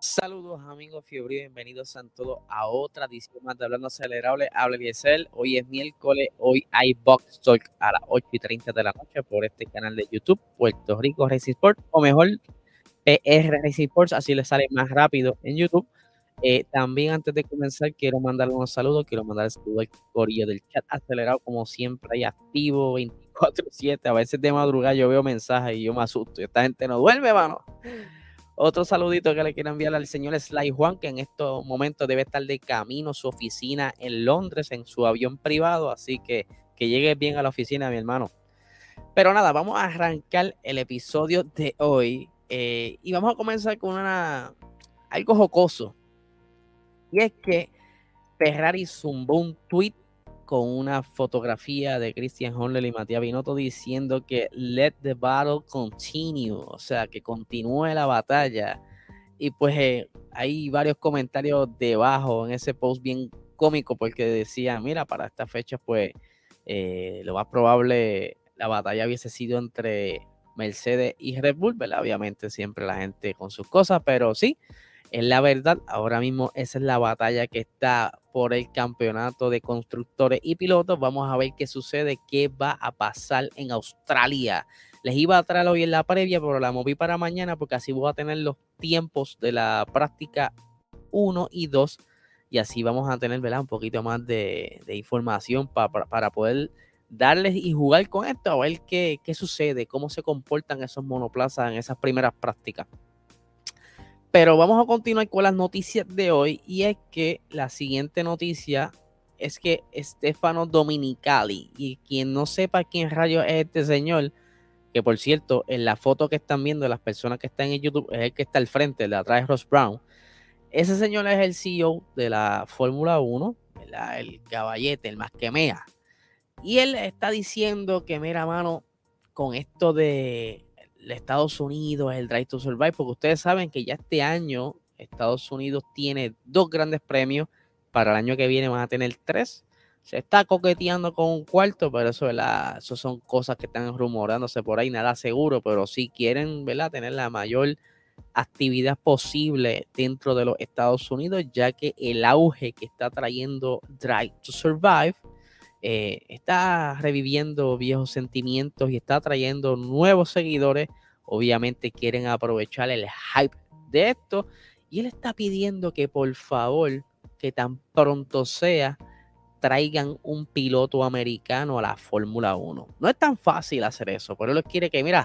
Saludos amigos Fiebre, bienvenidos a todos a otra edición más de Hablando Acelerable. Habla Biesel. Hoy es miércoles, hoy hay Box Talk a las 8 y 30 de la noche por este canal de YouTube, Puerto Rico Racing Sport, o mejor PR Racing Sports, así le sale más rápido en YouTube. Eh, también antes de comenzar quiero mandarle unos saludos, quiero mandar el saludo al corillo del chat acelerado, como siempre, ahí activo 24-7, a veces de madrugada yo veo mensajes y yo me asusto, esta gente no duerme, mano. Otro saludito que le quiero enviar al señor Sly Juan, que en estos momentos debe estar de camino a su oficina en Londres, en su avión privado, así que que llegue bien a la oficina, mi hermano. Pero nada, vamos a arrancar el episodio de hoy eh, y vamos a comenzar con algo jocoso. Y es que Ferrari zumbó un tweet con una fotografía de Christian Horner y Matías Binotto diciendo que let the battle continue, o sea, que continúe la batalla. Y pues eh, hay varios comentarios debajo en ese post bien cómico porque decía, mira, para esta fecha pues eh, lo más probable la batalla hubiese sido entre Mercedes y Red Bull, ¿verdad? Obviamente siempre la gente con sus cosas, pero sí, en la verdad, ahora mismo esa es la batalla que está por el campeonato de constructores y pilotos. Vamos a ver qué sucede, qué va a pasar en Australia. Les iba a traer hoy en la previa, pero la moví para mañana porque así voy a tener los tiempos de la práctica 1 y 2 y así vamos a tener un poquito más de, información para poder darles y jugar con esto, a ver qué, qué sucede, cómo se comportan esos monoplazas en esas primeras prácticas. Pero vamos a continuar con las noticias de hoy y es que la siguiente noticia es que Stefano Dominicali, y quien no sepa quién rayo es este señor, que por cierto, en la foto que están viendo las personas que están en YouTube es el que está al frente, el de atrás de Ross Brown. Ese señor es el CEO de la Fórmula 1, el caballete, el más que mea. Y él está diciendo que, mira, mano, con esto de Estados Unidos, el Drive to Survive, porque ustedes saben que ya este año Estados Unidos tiene dos grandes premios, para el año que viene van a tener tres. Se está coqueteando con un cuarto, pero eso, ¿verdad? eso son cosas que están rumorándose por ahí, nada seguro, pero si quieren ¿verdad? tener la mayor actividad posible dentro de los Estados Unidos, ya que el auge que está trayendo Drive to Survive eh, está reviviendo viejos sentimientos y está trayendo nuevos seguidores. Obviamente quieren aprovechar el hype de esto. Y él está pidiendo que por favor, que tan pronto sea, traigan un piloto americano a la Fórmula 1. No es tan fácil hacer eso, pero él quiere que, mira,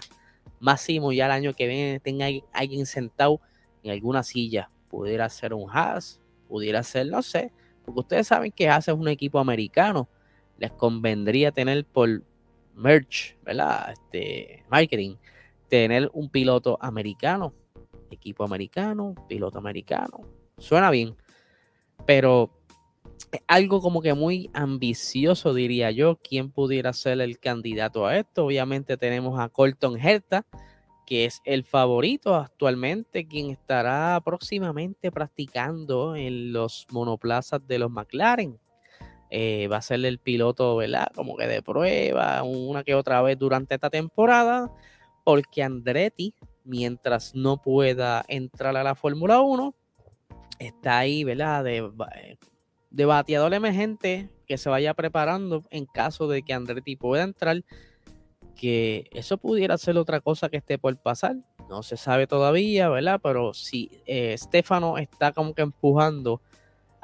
máximo ya el año que viene tenga alguien sentado en alguna silla. Pudiera ser un Haas, pudiera ser, no sé, porque ustedes saben que Haas es un equipo americano les convendría tener por merch, ¿verdad? Este, marketing, tener un piloto americano, equipo americano, piloto americano. Suena bien, pero algo como que muy ambicioso, diría yo. ¿Quién pudiera ser el candidato a esto? Obviamente tenemos a Colton Herta, que es el favorito actualmente, quien estará próximamente practicando en los monoplazas de los McLaren. Eh, va a ser el piloto, ¿verdad? Como que de prueba, una que otra vez durante esta temporada, porque Andretti, mientras no pueda entrar a la Fórmula 1, está ahí, ¿verdad? De, eh, de bateador emergente que se vaya preparando en caso de que Andretti pueda entrar, que eso pudiera ser otra cosa que esté por pasar. No se sabe todavía, ¿verdad? Pero si eh, Stefano está como que empujando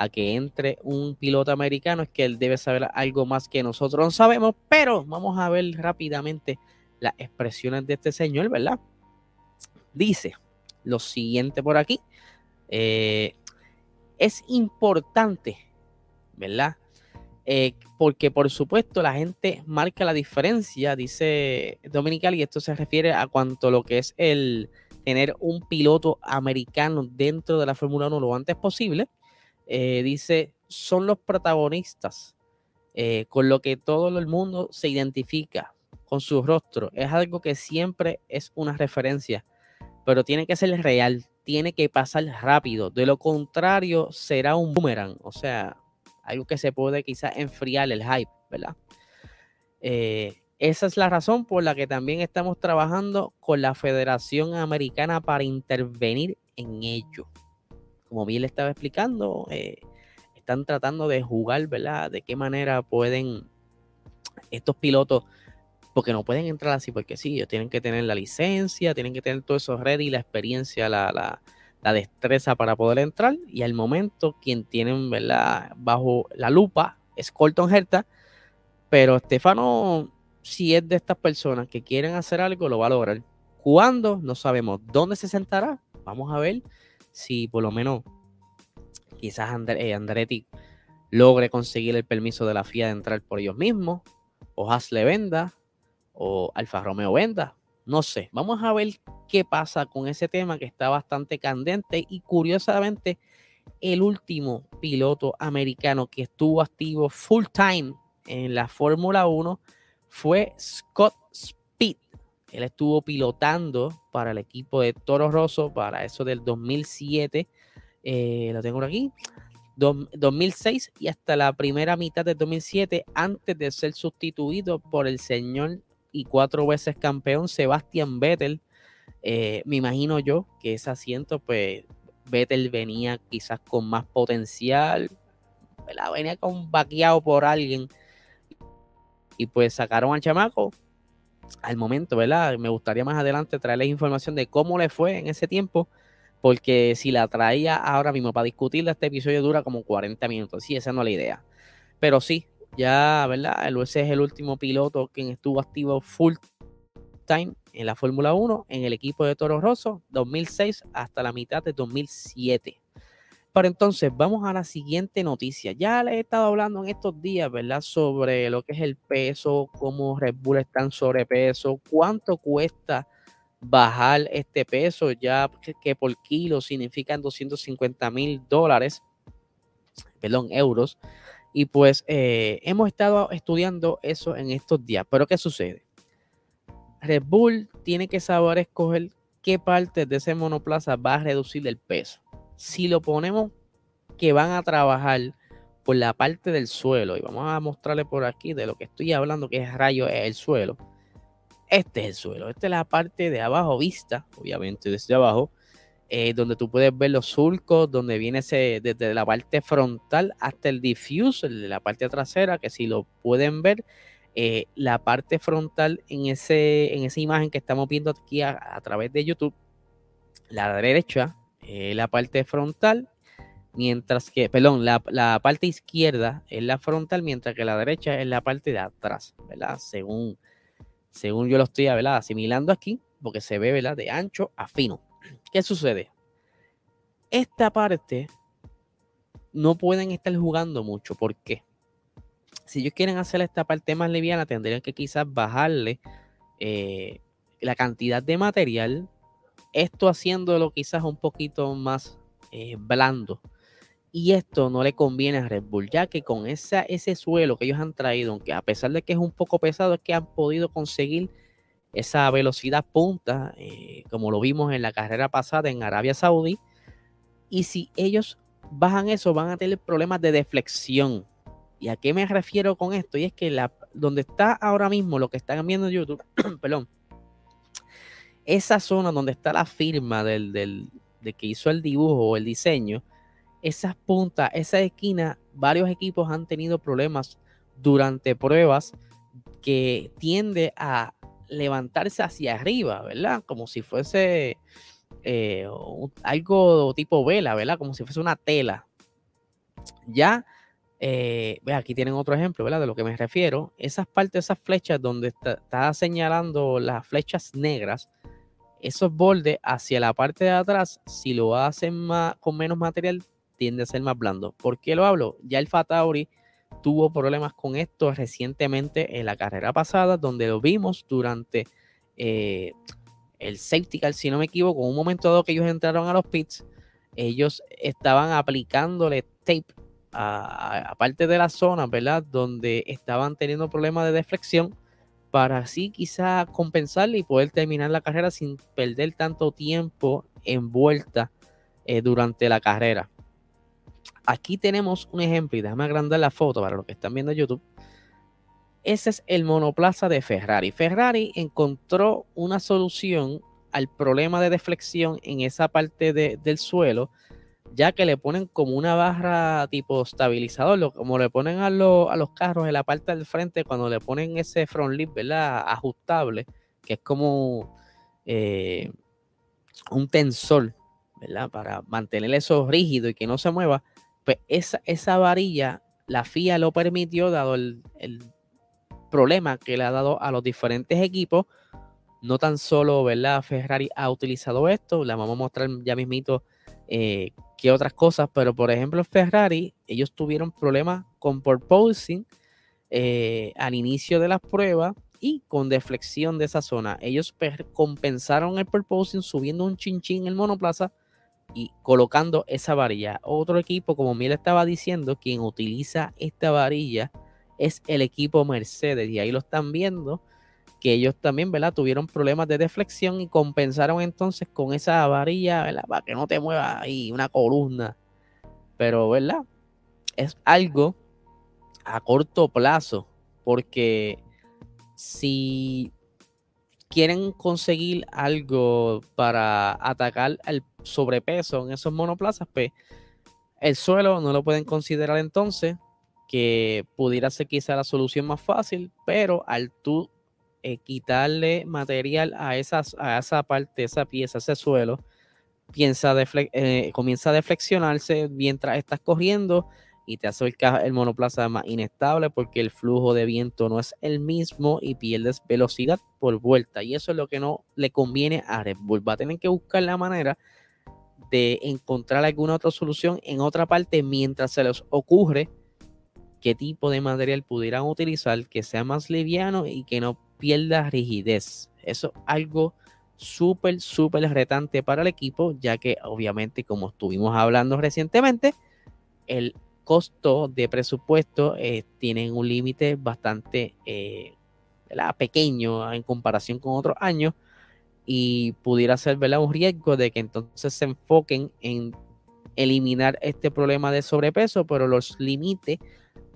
a que entre un piloto americano, es que él debe saber algo más que nosotros no sabemos, pero vamos a ver rápidamente las expresiones de este señor, ¿verdad? Dice lo siguiente por aquí. Eh, es importante, ¿verdad? Eh, porque por supuesto la gente marca la diferencia, dice Dominical, y esto se refiere a cuanto lo que es el tener un piloto americano dentro de la Fórmula 1 lo antes posible. Eh, dice, son los protagonistas, eh, con lo que todo el mundo se identifica con su rostro. Es algo que siempre es una referencia, pero tiene que ser real, tiene que pasar rápido. De lo contrario, será un boomerang, o sea, algo que se puede quizás enfriar el hype, ¿verdad? Eh, esa es la razón por la que también estamos trabajando con la Federación Americana para intervenir en ello. Como bien le estaba explicando, eh, están tratando de jugar, ¿verdad? De qué manera pueden estos pilotos, porque no pueden entrar así, porque sí, ellos tienen que tener la licencia, tienen que tener todo eso ready, la experiencia, la, la, la destreza para poder entrar. Y al momento, quien tienen, ¿verdad? Bajo la lupa es Colton Herta, pero Estefano, si es de estas personas que quieren hacer algo, lo va a lograr. ¿Cuándo? No sabemos. ¿Dónde se sentará? Vamos a ver si por lo menos quizás eh, Andretti logre conseguir el permiso de la FIA de entrar por ellos mismos, o Hasle venda, o Alfa Romeo venda. No sé, vamos a ver qué pasa con ese tema que está bastante candente y curiosamente el último piloto americano que estuvo activo full time en la Fórmula 1 fue Scott. Él estuvo pilotando para el equipo de Toro Rosso para eso del 2007. Eh, lo tengo por aquí. 2006 y hasta la primera mitad del 2007 antes de ser sustituido por el señor y cuatro veces campeón Sebastian Vettel. Eh, me imagino yo que ese asiento, pues Vettel venía quizás con más potencial, venía con vaqueado por alguien y pues sacaron al chamaco al momento, ¿verdad? Me gustaría más adelante traerles información de cómo le fue en ese tiempo, porque si la traía ahora mismo para discutirla, este episodio dura como 40 minutos. Sí, esa no es la idea. Pero sí, ya, ¿verdad? El ese es el último piloto quien estuvo activo full time en la Fórmula 1 en el equipo de Toro Rosso 2006 hasta la mitad de 2007. Pero entonces vamos a la siguiente noticia. Ya les he estado hablando en estos días, ¿verdad? Sobre lo que es el peso, cómo Red Bull está en sobrepeso, cuánto cuesta bajar este peso, ya que, por kilo significan 250 mil dólares, perdón, euros. Y pues eh, hemos estado estudiando eso en estos días. Pero ¿qué sucede? Red Bull tiene que saber escoger qué parte de ese monoplaza va a reducir el peso si lo ponemos que van a trabajar por la parte del suelo, y vamos a mostrarle por aquí de lo que estoy hablando, que es rayo es el suelo. Este es el suelo, esta es la parte de abajo vista, obviamente desde abajo, eh, donde tú puedes ver los surcos, donde viene ese, desde la parte frontal hasta el diffuser de la parte trasera, que si lo pueden ver, eh, la parte frontal en, ese, en esa imagen que estamos viendo aquí a través de YouTube, la derecha eh, la parte frontal, mientras que, perdón, la, parte izquierda es la frontal, mientras que la derecha es la parte de atrás, ¿verdad? Según, según yo lo estoy ¿verdad? asimilando aquí, porque se ve, ¿verdad? De ancho a fino. ¿Qué sucede? Esta parte no pueden estar jugando mucho. ¿Por qué? Si ellos quieren hacer esta parte más liviana, tendrían que quizás bajarle eh, la cantidad de material esto haciéndolo quizás un poquito más eh, blando. Y esto no le conviene a Red Bull, ya que con ese suelo que ellos han traído, aunque a pesar de que es un poco pesado, es que han podido conseguir esa velocidad punta, eh, como lo vimos en la carrera pasada en Arabia Saudí. Y si ellos bajan eso, van a tener problemas de deflexión. ¿Y a qué me refiero con esto? Y es que la, donde está ahora mismo, lo que están viendo en YouTube, perdón, esa zona donde está la firma del, de que hizo el dibujo o el diseño, esas puntas, esa esquina, varios equipos han tenido problemas durante pruebas que tiende a levantarse hacia arriba, ¿verdad? Como si fuese eh, algo tipo vela, ¿verdad? Como si fuese una tela. Ya, eh, aquí tienen otro ejemplo, ¿verdad? De lo que me refiero. Esas partes, esas flechas donde está señalando las flechas negras, esos bordes hacia la parte de atrás, si lo hacen con menos material, tiende a ser más blando. ¿Por qué lo hablo? Ya el Fatauri tuvo problemas con esto recientemente en la carrera pasada, donde lo vimos durante eh, el safety car, si no me equivoco, en un momento dado que ellos entraron a los pits, ellos estaban aplicándole tape a, a parte de la zona, ¿verdad? Donde estaban teniendo problemas de deflexión para así quizá compensarle y poder terminar la carrera sin perder tanto tiempo envuelta eh, durante la carrera. Aquí tenemos un ejemplo y déjame agrandar la foto para los que están viendo YouTube. Ese es el monoplaza de Ferrari. Ferrari encontró una solución al problema de deflexión en esa parte del suelo, ya que le ponen como una barra tipo estabilizador, como le ponen a, a los carros en la parte del frente cuando le ponen ese front lip, ¿verdad? Ajustable, que es como eh, un tensor, ¿verdad? Para mantener eso rígido y que no se mueva, pues esa, esa varilla, la FIA lo permitió, dado el, problema que le ha dado a los diferentes equipos, no tan solo, ¿verdad? Ferrari ha utilizado esto, la vamos a mostrar ya mismito eh, que otras cosas, pero por ejemplo Ferrari, ellos tuvieron problemas con porpoising eh, al inicio de las pruebas y con deflexión de esa zona. Ellos compensaron el porpoising subiendo un chinchín en el monoplaza y colocando esa varilla. Otro equipo, como Miel estaba diciendo, quien utiliza esta varilla es el equipo Mercedes y ahí lo están viendo que ellos también, ¿verdad? Tuvieron problemas de deflexión y compensaron entonces con esa varilla, ¿verdad? Para que no te mueva ahí una columna. Pero, ¿verdad? Es algo a corto plazo, porque si quieren conseguir algo para atacar el sobrepeso en esos monoplazas, pues el suelo no lo pueden considerar entonces, que pudiera ser quizá la solución más fácil, pero al tú eh, quitarle material a, esas, a esa parte, esa pieza, ese suelo, piensa eh, comienza a deflexionarse mientras estás corriendo y te hace el, monoplaza más inestable porque el flujo de viento no es el mismo y pierdes velocidad por vuelta. Y eso es lo que no le conviene a Red Bull. Va a tener que buscar la manera de encontrar alguna otra solución en otra parte mientras se les ocurre qué tipo de material pudieran utilizar que sea más liviano y que no pierda rigidez. Eso es algo súper, súper retante para el equipo, ya que obviamente, como estuvimos hablando recientemente, el costo de presupuesto eh, tiene un límite bastante eh, pequeño en comparación con otros años y pudiera ser un riesgo de que entonces se enfoquen en eliminar este problema de sobrepeso, pero los limite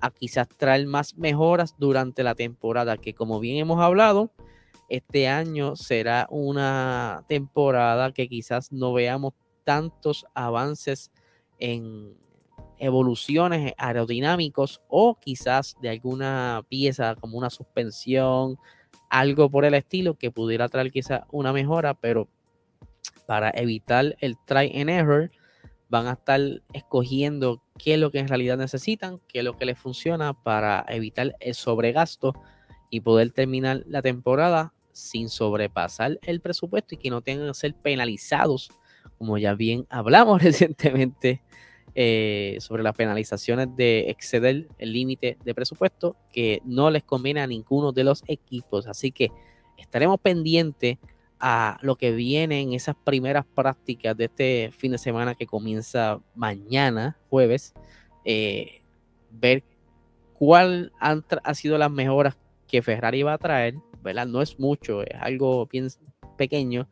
a quizás traer más mejoras durante la temporada, que como bien hemos hablado, este año será una temporada que quizás no veamos tantos avances en evoluciones aerodinámicos o quizás de alguna pieza como una suspensión, algo por el estilo que pudiera traer quizás una mejora, pero para evitar el try and error, van a estar escogiendo qué es lo que en realidad necesitan, qué es lo que les funciona para evitar el sobregasto y poder terminar la temporada sin sobrepasar el presupuesto y que no tengan que ser penalizados, como ya bien hablamos recientemente eh, sobre las penalizaciones de exceder el límite de presupuesto, que no les conviene a ninguno de los equipos. Así que estaremos pendientes a lo que viene en esas primeras prácticas de este fin de semana que comienza mañana, jueves, eh, ver cuál han ha sido las mejoras que Ferrari va a traer, ¿verdad? No es mucho, es algo bien pequeño,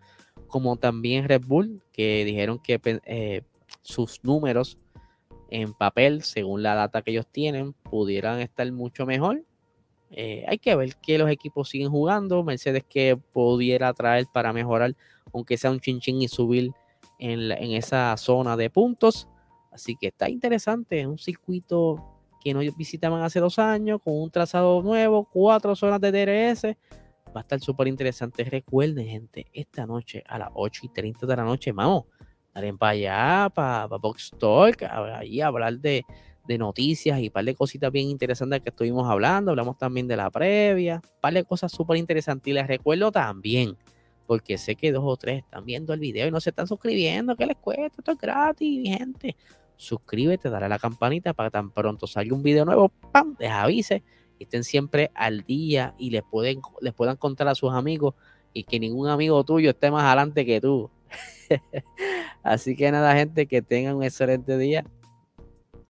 como también Red Bull, que dijeron que eh, sus números en papel, según la data que ellos tienen, pudieran estar mucho mejor eh, hay que ver que los equipos siguen jugando. Mercedes que pudiera traer para mejorar, aunque sea un chinchín y subir en, esa zona de puntos. Así que está interesante. Un circuito que no visitaban hace dos años, con un trazado nuevo, cuatro zonas de DRS. Va a estar súper interesante. Recuerden, gente, esta noche a las 8 y 30 de la noche, vamos, daré para allá, para, para Box Talk, ahí hablar de, de noticias y un par de cositas bien interesantes que estuvimos hablando. Hablamos también de la previa, un par de cosas súper interesantes. Y les recuerdo también, porque sé que dos o tres están viendo el video y no se están suscribiendo, que les cuesta, esto es gratis, gente. Suscríbete, dale a la campanita para que tan pronto salga un video nuevo, ¡pam! Les avise y estén siempre al día y les, pueden, les puedan contar a sus amigos y que ningún amigo tuyo esté más adelante que tú. Así que nada, gente, que tengan un excelente día